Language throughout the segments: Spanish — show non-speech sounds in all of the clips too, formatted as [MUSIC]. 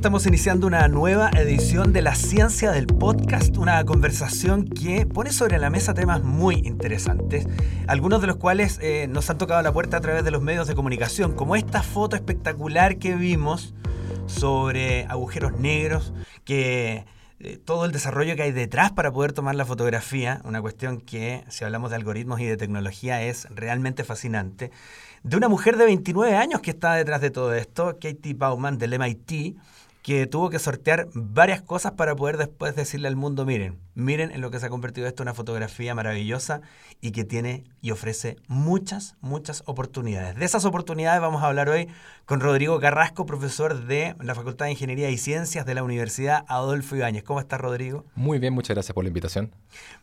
estamos iniciando una nueva edición de La Ciencia del Podcast, una conversación que pone sobre la mesa temas muy interesantes, algunos de los cuales eh, nos han tocado la puerta a través de los medios de comunicación, como esta foto espectacular que vimos sobre agujeros negros, que eh, todo el desarrollo que hay detrás para poder tomar la fotografía, una cuestión que si hablamos de algoritmos y de tecnología es realmente fascinante, de una mujer de 29 años que está detrás de todo esto, Katie Bauman del MIT, que tuvo que sortear varias cosas para poder después decirle al mundo, miren, miren en lo que se ha convertido esto en una fotografía maravillosa y que tiene y ofrece muchas, muchas oportunidades. De esas oportunidades vamos a hablar hoy con Rodrigo Carrasco, profesor de la Facultad de Ingeniería y Ciencias de la Universidad Adolfo Ibáñez. ¿Cómo estás, Rodrigo? Muy bien, muchas gracias por la invitación.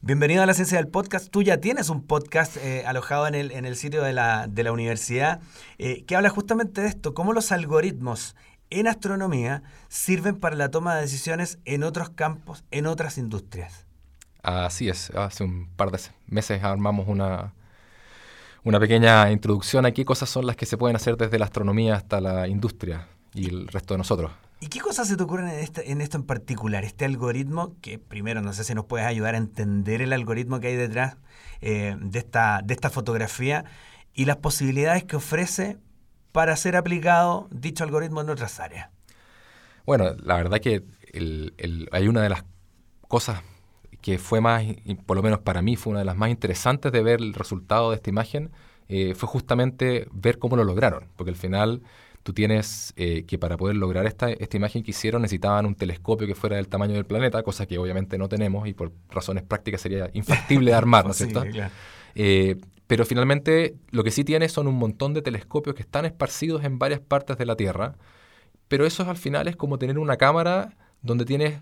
Bienvenido a la Ciencia del Podcast. Tú ya tienes un podcast eh, alojado en el, en el sitio de la, de la universidad eh, que habla justamente de esto, cómo los algoritmos en astronomía sirven para la toma de decisiones en otros campos, en otras industrias. Así es, hace un par de meses armamos una, una pequeña introducción a qué cosas son las que se pueden hacer desde la astronomía hasta la industria y el resto de nosotros. ¿Y qué cosas se te ocurren en, este, en esto en particular? Este algoritmo, que primero no sé si nos puedes ayudar a entender el algoritmo que hay detrás eh, de, esta, de esta fotografía y las posibilidades que ofrece para ser aplicado dicho algoritmo en otras áreas? Bueno, la verdad que hay una de las cosas que fue más, por lo menos para mí, fue una de las más interesantes de ver el resultado de esta imagen, eh, fue justamente ver cómo lo lograron, porque al final tú tienes eh, que para poder lograr esta, esta imagen que hicieron necesitaban un telescopio que fuera del tamaño del planeta, cosa que obviamente no tenemos y por razones prácticas sería infactible [LAUGHS] de armar, ¿no es cierto? Eh, pero finalmente lo que sí tiene son un montón de telescopios que están esparcidos en varias partes de la Tierra. Pero eso al final es como tener una cámara donde tienes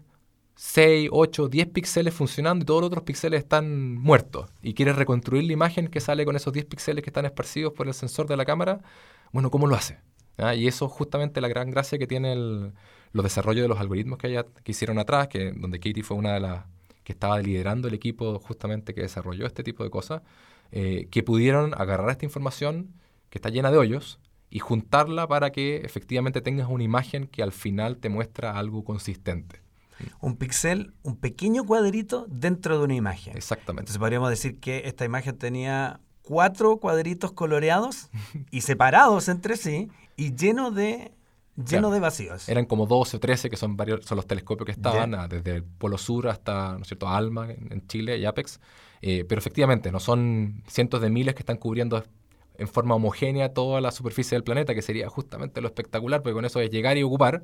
6, 8, 10 píxeles funcionando y todos los otros píxeles están muertos. Y quieres reconstruir la imagen que sale con esos 10 píxeles que están esparcidos por el sensor de la cámara. Bueno, ¿cómo lo hace? ¿Ah? Y eso es justamente la gran gracia que tiene el, los desarrollos de los algoritmos que, que hicieron atrás, que, donde Katie fue una de las que estaba liderando el equipo justamente que desarrolló este tipo de cosas eh, que pudieron agarrar esta información que está llena de hoyos y juntarla para que efectivamente tengas una imagen que al final te muestra algo consistente. Un pixel, un pequeño cuadrito dentro de una imagen. Exactamente. Entonces podríamos decir que esta imagen tenía cuatro cuadritos coloreados y separados entre sí y lleno de lleno de vacíos. Eran como 12 o 13 que son varios son los telescopios que estaban ah, desde el Polo Sur hasta, ¿no es cierto?, Alma en Chile y Apex. Eh, pero efectivamente, no son cientos de miles que están cubriendo en forma homogénea toda la superficie del planeta, que sería justamente lo espectacular, porque con eso es llegar y ocupar.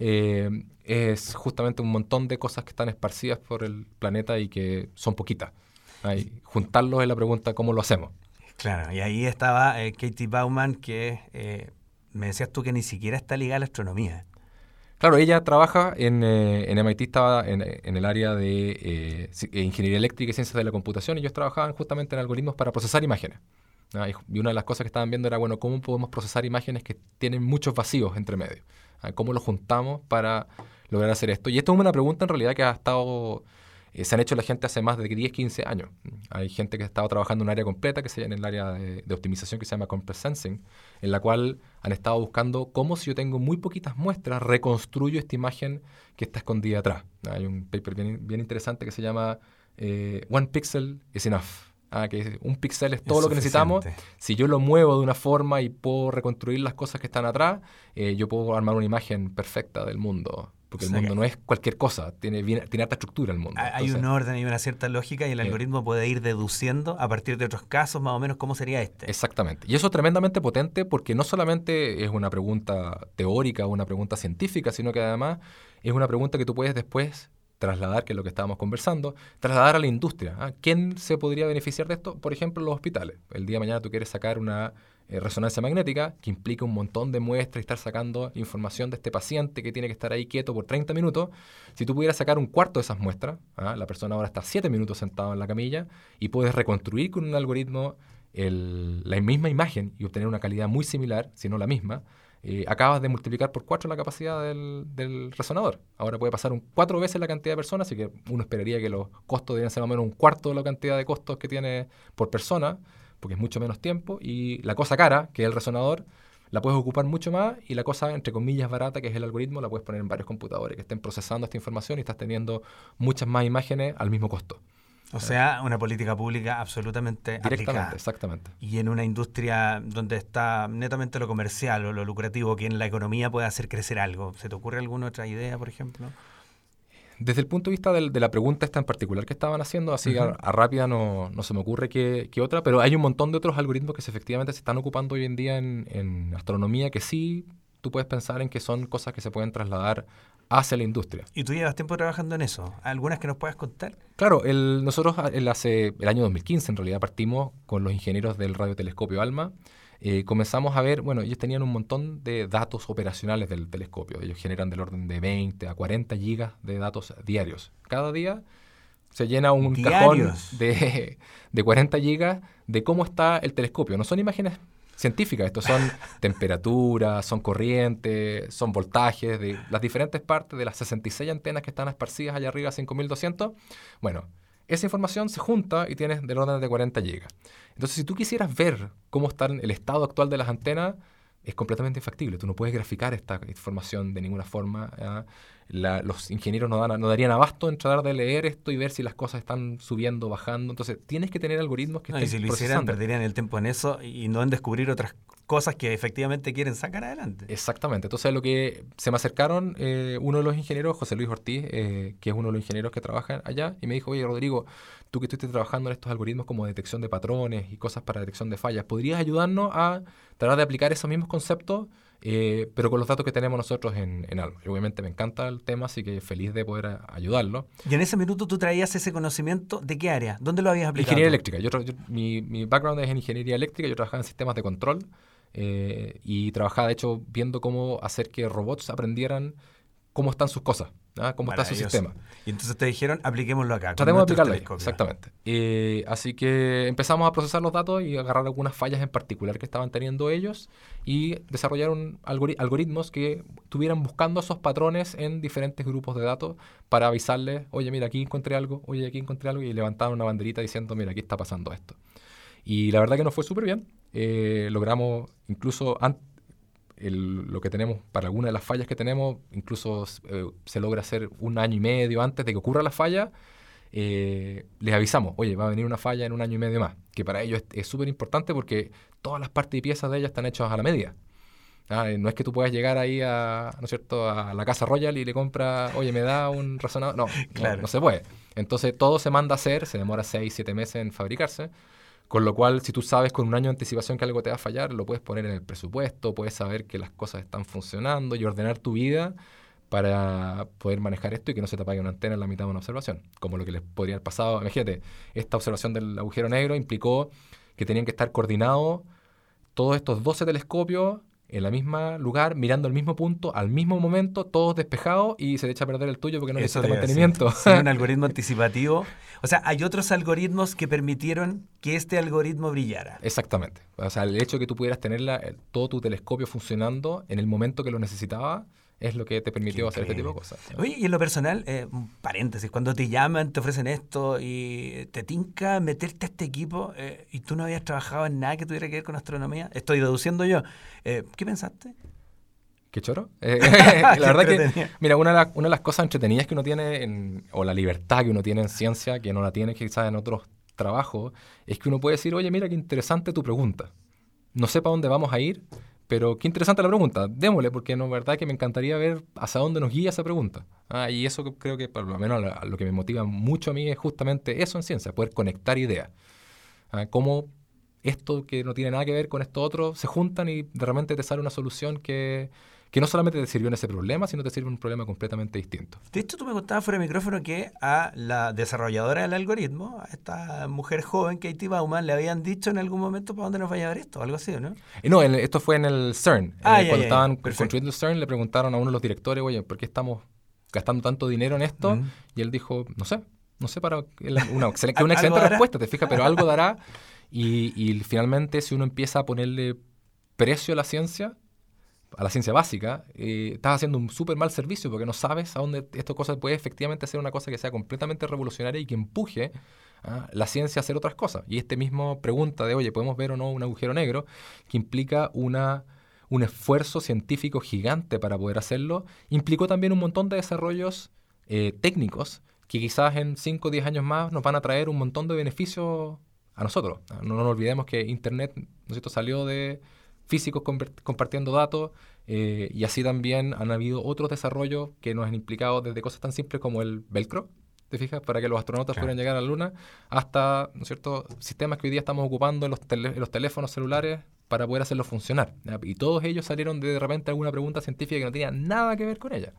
Eh, es justamente un montón de cosas que están esparcidas por el planeta y que son poquitas. Ahí, juntarlos es la pregunta, ¿cómo lo hacemos? Claro, y ahí estaba eh, Katie Bauman, que me decías tú que ni siquiera está ligada a la astronomía. Claro, ella trabaja en, eh, en MIT, estaba en, el área de eh, eh, ingeniería eléctrica y ciencias de la computación, y ellos trabajaban justamente en algoritmos para procesar imágenes. Y una de las cosas que estaban viendo era, bueno, cómo podemos procesar imágenes que tienen muchos vacíos entre medio. ¿Cómo los juntamos para lograr hacer esto? Y esto es una pregunta en realidad que ha estado eh, se han hecho la gente hace más de 10, 15 años. Hay gente que ha estado trabajando en un área completa, que se en el área de, optimización que se llama Compress Sensing, en la cual han estado buscando cómo si yo tengo muy poquitas muestras, reconstruyo esta imagen que está escondida atrás. Hay un paper bien, interesante que se llama eh, One Pixel is Enough. Ah, que un píxel es todo lo que necesitamos. Si yo lo muevo de una forma y puedo reconstruir las cosas que están atrás, eh, yo puedo armar una imagen perfecta del mundo porque el mundo no es cualquier cosa, tiene, tiene alta estructura el mundo. Hay un orden, hay una cierta lógica y el algoritmo puede ir deduciendo a partir de otros casos más o menos cómo sería este. Exactamente. Y eso es tremendamente potente porque no solamente es una pregunta teórica o una pregunta científica, sino que además es una pregunta que tú puedes después trasladar, que es lo que estábamos conversando, trasladar a la industria. ¿ah? ¿Quién se podría beneficiar de esto? Por ejemplo, los hospitales. El día de mañana tú quieres sacar una eh, resonancia magnética, que implica un montón de muestras y estar sacando información de este paciente que tiene que estar ahí quieto por 30 minutos. Si tú pudieras sacar un cuarto de esas muestras, ¿ah? la persona ahora está 7 minutos sentado en la camilla y puedes reconstruir con un algoritmo la misma imagen y obtener una calidad muy similar, si no la misma, eh, acabas de multiplicar por 4 la capacidad del, resonador. Ahora puede pasar un cuatro veces la cantidad de personas, así que uno esperaría que los costos deberían ser más o menos un cuarto de la cantidad de costos que tiene por persona porque es mucho menos tiempo, y la cosa cara, que es el resonador, la puedes ocupar mucho más y la cosa, entre comillas, barata, que es el algoritmo, la puedes poner en varios computadores que estén procesando esta información y estás teniendo muchas más imágenes al mismo costo. O sea, una política pública absolutamente Directamente, aplicada. exactamente. Y en una industria donde está netamente lo comercial o lo lucrativo, que en la economía puede hacer crecer algo. ¿Se te ocurre alguna otra idea, por ejemplo? Desde el punto de vista del- de la pregunta esta en particular que estaban haciendo, así a, a rápida no, no se me ocurre que, que otra, pero hay un montón de otros algoritmos que se, efectivamente se están ocupando hoy en día en, en astronomía que sí tú puedes pensar en que son cosas que se pueden trasladar hacia la industria. Y tú llevas tiempo trabajando en eso. ¿Algunas que nos puedas contar? Claro, el, nosotros el, hace, el año 2015 en realidad partimos con los ingenieros del radiotelescopio ALMA. Eh, comenzamos a ver, bueno, ellos tenían un montón de datos operacionales del telescopio. Ellos generan del orden de 20 a 40 gigas de datos diarios. Cada día se llena un cajón de, de 40 gigas de cómo está el telescopio. No son imágenes científicas, estos son [LAUGHS] temperaturas, son corrientes, son voltajes de las diferentes partes de las 66 antenas que están esparcidas allá arriba, 5200. Bueno, esa información se junta y tienes del orden de 40 gigas. Entonces, si tú quisieras ver cómo está el estado actual de las antenas, es completamente infactible. Tú no puedes graficar esta información de ninguna forma. La- los ingenieros no, dan, no darían abasto en tratar de leer esto y ver si las cosas están subiendo, bajando. Entonces, tienes que tener algoritmos que No, y estén si lo hicieran, procesando. perderían el tiempo en eso y no en descubrir otras cosas que efectivamente quieren sacar adelante. Exactamente. Entonces, lo que se me acercaron eh, uno de los ingenieros, José Luis Ortiz, eh, que es uno de los ingenieros que trabajan allá, y me dijo, oye, Rodrigo, tú que estuviste trabajando en estos algoritmos como detección de patrones y cosas para detección de fallas, ¿podrías ayudarnos a tratar de aplicar esos mismos conceptos, eh, pero con los datos que tenemos nosotros en? Y obviamente me encanta el tema, así que feliz de poder a- ayudarlo. Y en ese minuto tú traías ese conocimiento de qué área, ¿dónde lo habías aplicado? Ingeniería eléctrica. Yo, yo- mi, mi background es en ingeniería eléctrica. Yo trabajaba en sistemas de control eh, y trabajaba, de hecho, viendo cómo hacer que robots aprendieran cómo están sus cosas, ¿ah? cómo está su sistema. Y entonces te dijeron, apliquémoslo acá. Tratemos de aplicarlo ahí, exactamente. Eh, así que empezamos a procesar los datos y agarrar algunas fallas en particular que estaban teniendo ellos y desarrollaron algori- algoritmos que estuvieran buscando esos patrones en diferentes grupos de datos para avisarles, oye, mira, aquí encontré algo, oye, aquí encontré algo, y levantaban una banderita diciendo, mira, aquí está pasando esto. Y la verdad que nos fue súper bien. Eh, logramos incluso an- el- lo que tenemos para alguna de las fallas que tenemos, incluso eh, se logra hacer un año y medio antes de que ocurra la falla. eh, les avisamos, oye, va a venir una falla en un año y medio más, que para ellos es- súper importante porque todas las partes y piezas de ella están hechas a la medida. Ah, eh, no es que tú puedas llegar ahí a, ¿no es cierto? a la casa Royal y le compra, oye, me da un resonador. No, [LAUGHS] no, no se puede. Entonces todo se manda a hacer, se demora 6, 7 meses en fabricarse. Con lo cual, si tú sabes con un año de anticipación que algo te va a fallar, lo puedes poner en el presupuesto, puedes saber que las cosas están funcionando y ordenar tu vida para poder manejar esto y que no se te apague una antena en la mitad de una observación. Como lo que les podría haber pasado. Imagínate, esta observación del agujero negro implicó que tenían que estar coordinados todos estos 12 telescopios en el mismo lugar, mirando al mismo punto, al mismo momento, todos despejados y se le echa a perder el tuyo porque no necesita mantenimiento. [LAUGHS] Un [LAUGHS] algoritmo anticipativo. O sea, hay otros algoritmos que permitieron que este algoritmo brillara. Exactamente. O sea, el hecho de que tú pudieras tener la- el- todo tu telescopio funcionando en el momento que lo necesitaba es lo que te permitió Qué hacer este tipo de cosas. Oye, y en lo personal, eh, un paréntesis, cuando te llaman, te ofrecen esto y te tinca meterte a este equipo eh, y tú no habías trabajado en nada que tuviera que ver con astronomía, estoy deduciendo yo. Eh, ¿Qué pensaste? ¿Qué choro? [LAUGHS] [LAUGHS] La verdad que, mira, una de, las, una de las cosas entretenidas que uno tiene, en- o la libertad que uno tiene en ciencia, que no la tiene quizás en otros trabajos, es que uno puede decir, oye, mira qué interesante tu pregunta. No sé para dónde vamos a ir, pero qué interesante la pregunta. Démosle, porque no, verdad que me encantaría ver hacia dónde nos guía esa pregunta. Ah, y eso creo que, por lo menos, lo que me motiva mucho a mí es justamente eso en ciencia, poder conectar ideas. Ah, cómo esto que no tiene nada que ver con esto otro se juntan y de repente te sale una solución que, que no solamente te sirvió en ese problema, sino te sirve en un problema completamente distinto. De hecho, tú me contabas fuera de micrófono que a la desarrolladora del algoritmo, a esta mujer joven, Katie Bauman, le habían dicho en algún momento para dónde nos va a llevar esto, algo así, ¿o ¿no? Eh, no, en- esto fue en el CERN. Ah, Eh, ya, cuando ya, estaban Perfecto. construyendo el CERN, le preguntaron a uno de los directores, oye, ¿por qué estamos gastando tanto dinero en esto? Mm. Y él dijo, no sé, no sé para... Una, excel- [LAUGHS] que Algo una excelente respuesta, te fijas, pero algo [LAUGHS] dará. Y, y finalmente, si uno empieza a ponerle precio a la ciencia, a la ciencia básica, eh, estás haciendo un súper mal servicio porque no sabes a dónde esta cosa puede efectivamente ser una cosa que sea completamente revolucionaria y que empuje ¿ah? la ciencia hacer otras cosas. Y este mismo pregunta de, oye, ¿podemos ver o no un agujero negro? que implica una, un esfuerzo científico gigante para poder hacerlo, implicó también un montón de desarrollos eh, técnicos que quizás en 5 o 10 años más nos van a traer un montón de beneficios a nosotros. No, nos olvidemos que Internet ¿no salió de físicos compartiendo datos eh, y así también han habido otros desarrollos que nos han implicado desde cosas tan simples como el velcro, ¿te fijas? Para que los astronautas pudieran llegar a la Luna, hasta ¿no cierto? sistemas que hoy día estamos ocupando en los, en los teléfonos celulares para poder hacerlo funcionar. Y todos ellos salieron de, de repente alguna pregunta científica que no tenía nada que ver con ella.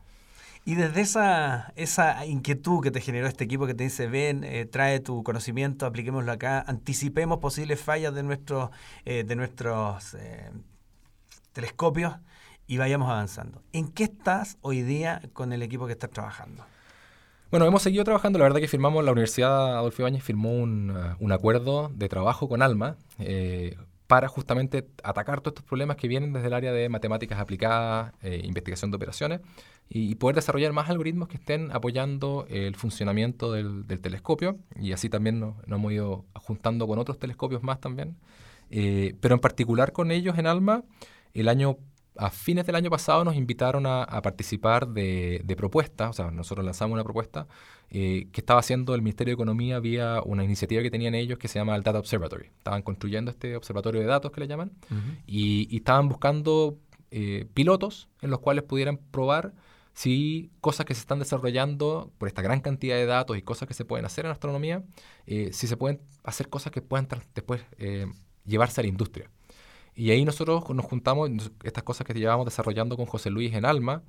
Y desde esa, esa inquietud que te generó este equipo que te dice, ven, eh, trae tu conocimiento, apliquémoslo acá, anticipemos posibles fallas de, nuestros eh, de nuestros eh, telescopios y vayamos avanzando. ¿En qué estás hoy día con el equipo que estás trabajando? Bueno, hemos seguido trabajando. La verdad que firmamos, la Universidad Adolfo Ibáñez firmó un, un acuerdo de trabajo con ALMA para justamente atacar todos estos problemas que vienen desde el área de matemáticas aplicadas, eh, investigación de operaciones, y, poder desarrollar más algoritmos que estén apoyando el funcionamiento del, telescopio, y así también nos, hemos ido juntando con otros telescopios más también. Eh, pero en particular con ellos en ALMA, el año a fines del año pasado nos invitaron a, participar de, propuestas, o sea, nosotros lanzamos una propuesta eh, que estaba haciendo el Ministerio de Economía vía una iniciativa que tenían ellos que se llama el Data Observatory. Estaban construyendo este observatorio de datos que le llaman y, estaban buscando eh, pilotos en los cuales pudieran probar si cosas que se están desarrollando por esta gran cantidad de datos y cosas que se pueden hacer en astronomía, eh, si se pueden hacer cosas que puedan después llevarse a la industria. Y ahí nosotros nos juntamos, estas cosas que llevábamos desarrollando con José Luis en Alma,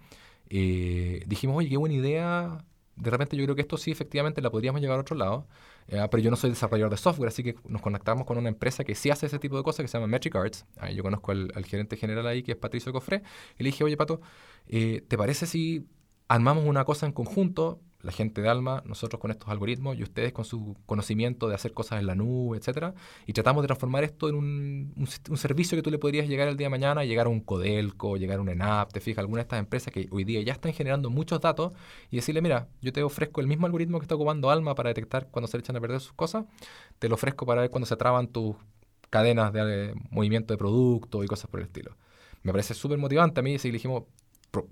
eh, dijimos, oye, qué buena idea. De repente yo creo que esto sí efectivamente la podríamos llevar a otro lado, eh, pero yo no soy desarrollador de software, así que nos conectamos con una empresa que sí hace ese tipo de cosas que se llama Metric Arts. yo conozco al, gerente general ahí, que es Patricio Cofré, y le dije, oye, Pato, eh, ¿te parece si armamos una cosa en conjunto? La gente de Alma, nosotros con estos algoritmos y ustedes con su conocimiento de hacer cosas en la nube, etcétera, y tratamos de transformar esto en un, un, servicio que tú le podrías llegar el día de mañana, llegar a un Codelco, llegar a un ENAP, te fijas, alguna de estas empresas que hoy día ya están generando muchos datos y decirle, mira, yo te ofrezco el mismo algoritmo que está ocupando Alma para detectar cuando se le echan a perder sus cosas, te lo ofrezco para ver cuando se traban tus cadenas de movimiento de producto y cosas por el estilo. Me parece súper motivante a mí, si dijimos,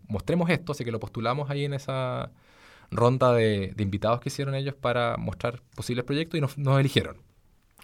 mostremos esto, así que lo postulamos ahí en esa ronda de, invitados que hicieron ellos para mostrar posibles proyectos y nos, eligieron.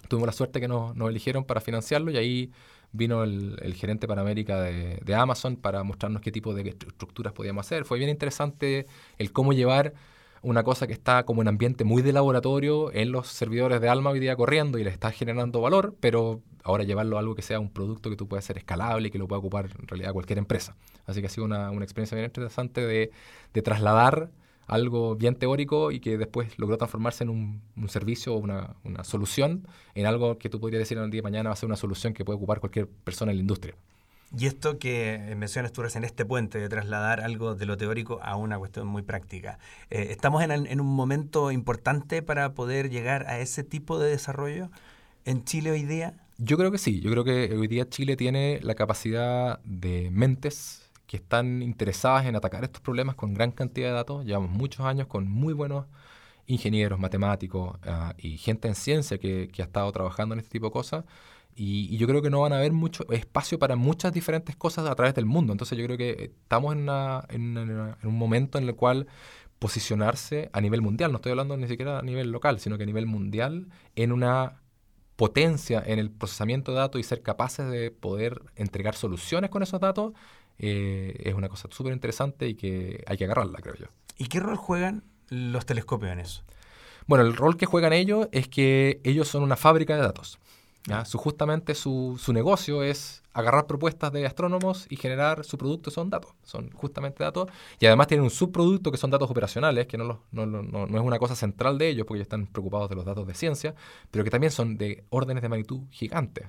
Tuvimos la suerte que nos, eligieron para financiarlo y ahí vino el, gerente para América de, de, Amazon para mostrarnos qué tipo de estructuras podíamos hacer. Fue bien interesante el cómo llevar una cosa que está como en ambiente muy de laboratorio en los servidores de Alma hoy día corriendo y le está generando valor, pero ahora llevarlo a algo que sea un producto que tú puedas ser escalable y que lo pueda ocupar en realidad cualquier empresa. Así que ha sido una, experiencia bien interesante de trasladar algo bien teórico y que después logró transformarse en un, servicio o una, solución, en algo que tú podrías decir en el día de mañana va a ser una solución que puede ocupar cualquier persona en la industria. Y esto que mencionas tú en este puente de trasladar algo de lo teórico a una cuestión muy práctica. Eh, ¿Estamos en, en, un momento importante para poder llegar a ese tipo de desarrollo en Chile hoy día? Yo creo que sí. Yo creo que hoy día Chile tiene la capacidad de mentes que están interesadas en atacar estos problemas con gran cantidad de datos. Llevamos muchos años con muy buenos ingenieros, matemáticos ah, y gente en ciencia que, ha estado trabajando en este tipo de cosas. Y, yo creo que no van a haber mucho espacio para muchas diferentes cosas a través del mundo. Entonces yo creo que estamos en, en, un momento en el cual posicionarse a nivel mundial, no estoy hablando ni siquiera a nivel local, sino que a nivel mundial, en una potencia en el procesamiento de datos y ser capaces de poder entregar soluciones con esos datos, eh, es una cosa súper interesante y que hay que agarrarla, creo yo. ¿Y qué rol juegan los telescopios en eso? Bueno, el rol que juegan ellos es que ellos son una fábrica de datos. Su, justamente su, su, negocio es agarrar propuestas de astrónomos y generar su producto, son datos, son justamente datos. Y además tienen un subproducto que son datos operacionales, que no, no, no, no, es una cosa central de ellos, porque ellos están preocupados de los datos de ciencia, pero que también son de órdenes de magnitud gigantes.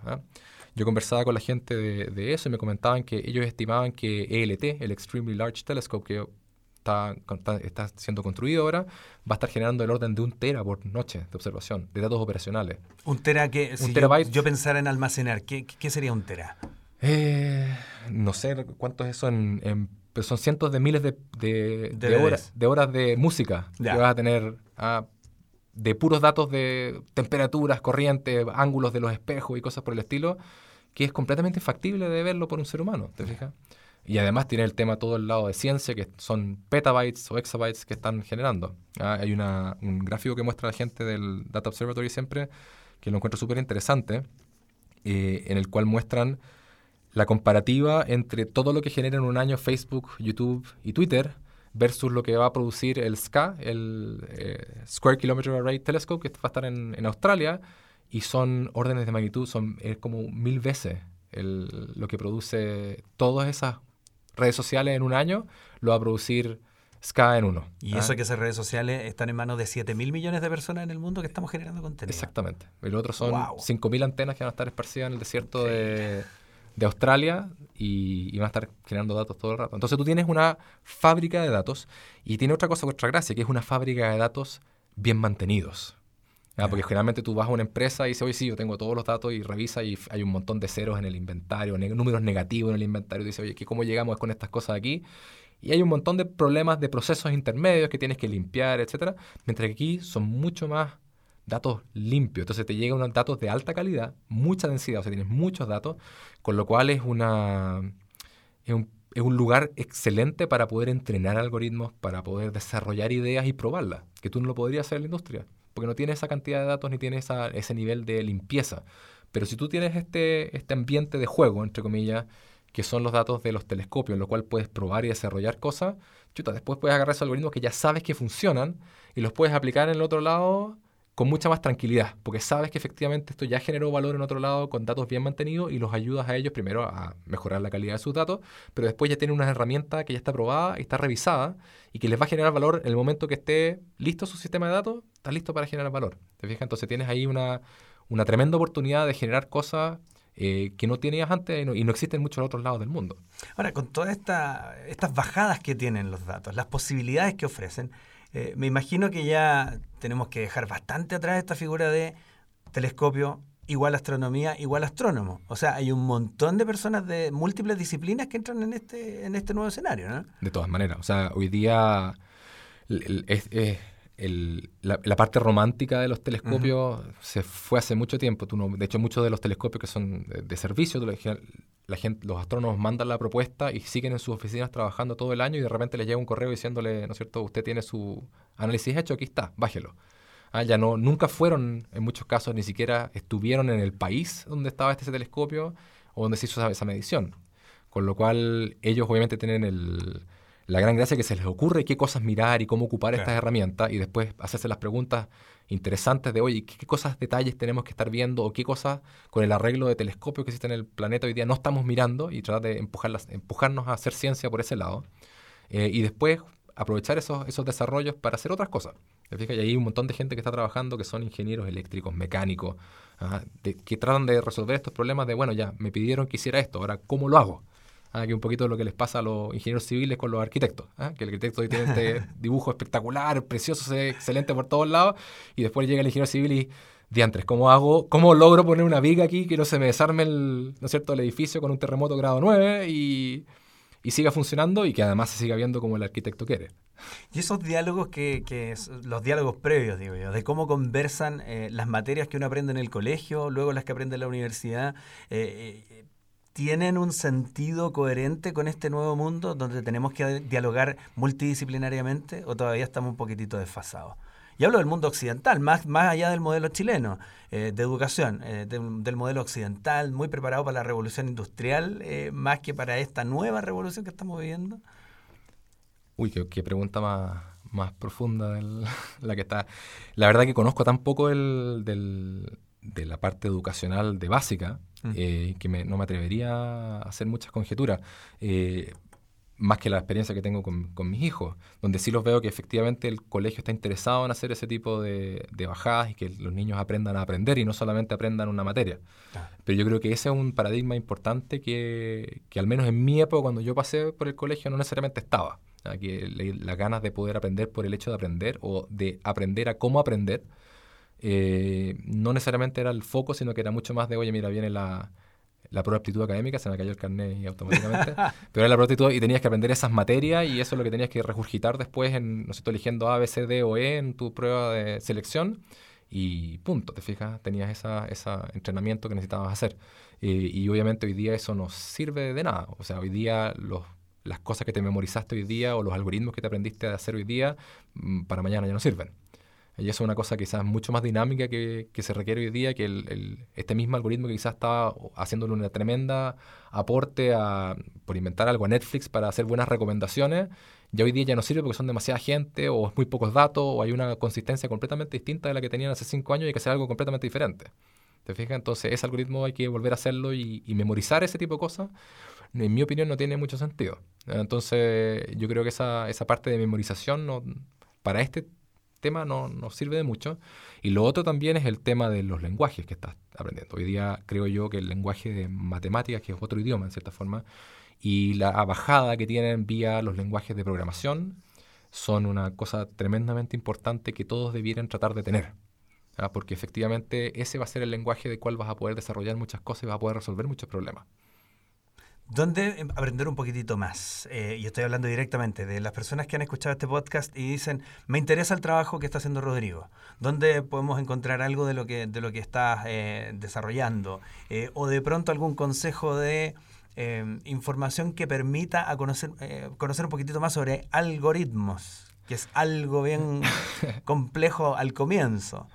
Yo conversaba con la gente de, eso y me comentaban que ellos estimaban que ELT, el Extremely Large Telescope, que está, está, siendo construido ahora, va a estar generando el orden de un tera por noche de observación, de datos operacionales. Un tera que, si yo, yo, pensara en almacenar, ¿qué, qué sería un tera? Eh, no sé cuánto es eso en, pero son cientos de miles de, de, horas, de horas de música que vas a tener. Ah, de puros datos de temperaturas, corrientes, ángulos de los espejos y cosas por el estilo, que es completamente factible de verlo por un ser humano, ¿te fijas? Y además tiene el tema todo el lado de ciencia, que son petabytes o exabytes que están generando. Ah, hay un gráfico que muestra la gente del Data Observatory siempre, que lo encuentro súper interesante, eh, en el cual muestran la comparativa entre todo lo que genera en un año Facebook, YouTube y Twitter versus lo que va a producir el SKA, el eh, Square Kilometer Array Telescope, que va a estar en, en Australia, y son órdenes de magnitud, son es como mil veces el, lo que produce todas esas redes sociales en un año, lo va a producir SKA en uno. Y ¿ah? eso que esas redes sociales están en manos de 7 mil millones de personas en el mundo que estamos generando contenido. Exactamente. El otro son Wow. 5.000 antenas que van a estar esparcidas en el desierto de, de Australia y, y van a estar generando datos todo el rato. Entonces tú tienes una fábrica de datos y tiene otra cosa, otra gracia, que es una fábrica de datos bien mantenidos. Ah, Porque generalmente tú vas a una empresa y dices, oye, sí, yo tengo todos los datos y revisa y hay un montón de ceros en el inventario, ne- números negativos en el inventario. Y dices, oye, ¿qué- ¿cómo llegamos con estas cosas aquí? Y hay un montón de problemas de procesos intermedios que tienes que limpiar, etcétera. Mientras que aquí son mucho más datos limpios. Entonces te llegan unos datos de alta calidad, mucha densidad, o sea, tienes muchos datos, con lo cual es una es un, es un lugar excelente para poder entrenar algoritmos, para poder desarrollar ideas y probarlas, que tú no lo podrías hacer en la industria, porque no tienes esa cantidad de datos ni tienes esa- ese nivel de limpieza. Pero si tú tienes este, este ambiente de juego, entre comillas, que son los datos de los telescopios, en lo cual puedes probar y desarrollar cosas, chuta, después puedes agarrar esos algoritmos que ya sabes que funcionan y los puedes aplicar en el otro lado con mucha más tranquilidad, porque sabes que efectivamente esto ya generó valor en otro lado con datos bien mantenidos y los ayudas a ellos primero a mejorar la calidad de sus datos, pero después ya tienen una herramienta que ya está probada y está revisada y que les va a generar valor en el momento que esté listo su sistema de datos, está listo para generar valor. ¿Te fijas? Entonces tienes ahí una, una tremenda oportunidad de generar cosas eh, que no tenías antes y no, y no existen en muchos otros lados del mundo. Ahora, con todas esta, estas bajadas que tienen los datos, las posibilidades que ofrecen, eh, me imagino que ya tenemos que dejar bastante atrás esta figura de telescopio igual astronomía igual astrónomo. O sea, hay un montón de personas de múltiples disciplinas que entran en este, en este nuevo escenario, ¿no? De todas maneras. O sea, hoy día el- el- es, es el- la, la parte romántica de los telescopios se fue hace mucho tiempo. Tú no, de hecho, muchos de los telescopios que son de, de servicio, la gente, los astrónomos mandan la propuesta y siguen en sus oficinas trabajando todo el año y de repente les llega un correo diciéndole, ¿no es cierto? Usted tiene su análisis hecho, aquí está, bájelo. Ah, ya no, nunca fueron, en muchos casos, ni siquiera estuvieron en el país donde estaba este telescopio o donde se hizo esa, esa medición. Con lo cual, ellos obviamente tienen el, la gran gracia que se les ocurre qué cosas mirar y cómo ocupar estas herramientas y después hacerse las preguntas interesantes de, oye, ¿qué, qué cosas, detalles tenemos que estar viendo o qué cosas con el arreglo de telescopios que existen en el planeta hoy día no estamos mirando y tratar de empujarlas, empujarnos a hacer ciencia por ese lado. Eh, y después aprovechar esos, esos desarrollos para hacer otras cosas. ¿Te? Y hay un montón de gente que está trabajando que son ingenieros eléctricos, mecánicos, ajá, de- que tratan de resolver estos problemas de, bueno, ya, me pidieron que hiciera esto, ahora, ¿cómo lo hago? Ah, que un poquito lo que les pasa a los ingenieros civiles con los arquitectos. ah, Que el arquitecto hoy tiene este [LAUGHS] dibujo espectacular, precioso, excelente por todos lados, y después llega el ingeniero civil y, diantres, ¿cómo hago? ¿Cómo logro poner una viga aquí que no se me desarme el, ¿no es cierto, el edificio con un terremoto grado 9 y, y siga funcionando y que además se siga viendo como el arquitecto quiere? Y esos diálogos que, que los diálogos previos, digo yo, de cómo conversan eh, las materias que uno aprende en el colegio, luego las que aprende en la universidad, eh, eh, ¿tienen un sentido coherente con este nuevo mundo donde tenemos que dialogar multidisciplinariamente o todavía estamos un poquitito desfasados? Y hablo del mundo occidental, más, más allá del modelo chileno eh, de educación, eh, del, del modelo occidental, muy preparado para la revolución industrial, eh, más que para esta nueva revolución que estamos viviendo. Uy, qué, qué pregunta más, más profunda del- [LAUGHS] la que está. La verdad que conozco tan poco el, del- de la parte educacional de básica Mm. eh, que me- no me atrevería a hacer muchas conjeturas. Eh, más que la experiencia que tengo con, con mis hijos, donde sí los veo que efectivamente el colegio está interesado en hacer ese tipo de, de bajadas y que los niños aprendan a aprender y no solamente aprendan una materia. Pero yo creo que ese es un paradigma importante que, que al menos en mi época, cuando yo pasé por el colegio, no necesariamente estaba. Que las ganas de poder aprender por el hecho de aprender o de aprender a cómo aprender, eh, no necesariamente era el foco, sino que era mucho más de, oye, mira, viene la, la prueba de aptitud académica, se me cayó el carnet y automáticamente, [LAUGHS] pero era la prueba de aptitud y tenías que aprender esas materias y eso es lo que tenías que regurgitar después en, no sé, eligiendo A, B, C, D o E en tu prueba de selección y punto, te fijas, tenías ese entrenamiento que necesitabas hacer. Eh, y obviamente hoy día eso no sirve de nada, o sea, hoy día los, las cosas que te memorizaste hoy día o los algoritmos que te aprendiste a hacer hoy día, mm, para mañana ya no sirven. Y eso es una cosa quizás mucho más dinámica que, que se requiere hoy día, que el, este mismo algoritmo que quizás estaba haciéndole una tremenda aporte a, por inventar algo a Netflix para hacer buenas recomendaciones, ya hoy día ya no sirve porque son demasiada gente o es muy pocos datos o hay una consistencia completamente distinta de la que tenían hace cinco años y hay que hacer algo completamente diferente. ¿Te fijas? Entonces ese algoritmo hay que volver a hacerlo y, y memorizar ese tipo de cosas, en mi opinión, no tiene mucho sentido. Entonces yo creo que esa, esa parte de memorización no, para este tema no, no, sirve de mucho. Y lo otro también es el tema de los lenguajes que estás aprendiendo. Hoy día creo yo que el lenguaje de matemáticas, que es otro idioma en cierta forma, y la bajada que tienen vía los lenguajes de programación son una cosa tremendamente importante que todos debieran tratar de tener. Porque efectivamente ese va a ser el lenguaje de cual vas a poder desarrollar muchas cosas y vas a poder resolver muchos problemas. ¿Dónde em, aprender un poquitito más? Eh, y estoy hablando directamente de las personas que han escuchado este podcast y dicen, me interesa el trabajo que está haciendo Rodrigo. ¿Dónde podemos encontrar algo de lo que, de lo que estás eh, desarrollando? Eh, o de pronto algún consejo de em, información que permita a conocer, conocer un poquitito más sobre algoritmos, que es algo bien [LAUGHS] complejo al comienzo.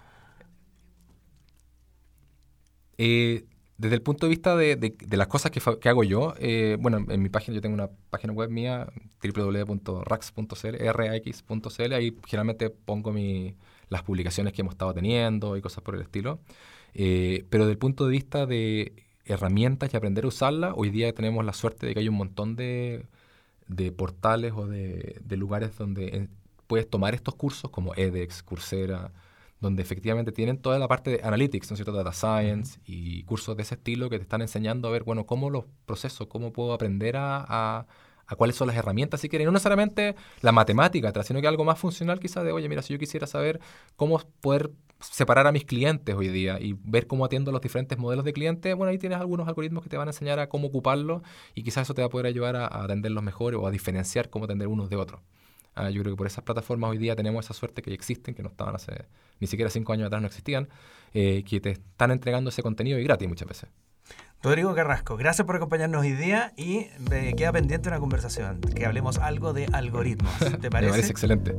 Eh, desde el punto de vista de, las cosas que, que hago yo, eh, bueno, en mi página yo tengo una página web mía, www.rax.cl, rax.cl, ahí generalmente pongo mi, las publicaciones que hemos estado teniendo y cosas por el estilo. Eh, pero desde el punto de vista de herramientas y aprender a usarlas, hoy día tenemos la suerte de que hay un montón de, de portales o de, de lugares donde eh, puedes tomar estos cursos como edX, Coursera, donde efectivamente tienen toda la parte de analytics, ¿no es cierto? Data science y cursos de ese estilo que te están enseñando a ver, bueno, cómo los procesos, cómo puedo aprender a, a, cuáles son las herramientas, si quieren. No necesariamente la matemática, sino que algo más funcional quizás de, oye, mira, si yo quisiera saber cómo poder separar a mis clientes hoy día y ver cómo atiendo los diferentes modelos de clientes, bueno, ahí tienes algunos algoritmos que te van a enseñar a cómo ocuparlos y quizás eso te va a poder ayudar a, a atenderlos mejor o a diferenciar cómo atender unos de otros. Ah, yo creo que por esas plataformas hoy día tenemos esa suerte que existen, que no estaban hace ni siquiera cinco años atrás, no existían, eh, que te están entregando ese contenido y gratis muchas veces. Rodrigo Carrasco, gracias por acompañarnos hoy día y me queda pendiente una conversación, que hablemos algo de algoritmos. ¿Te parece? [LAUGHS] me parece excelente.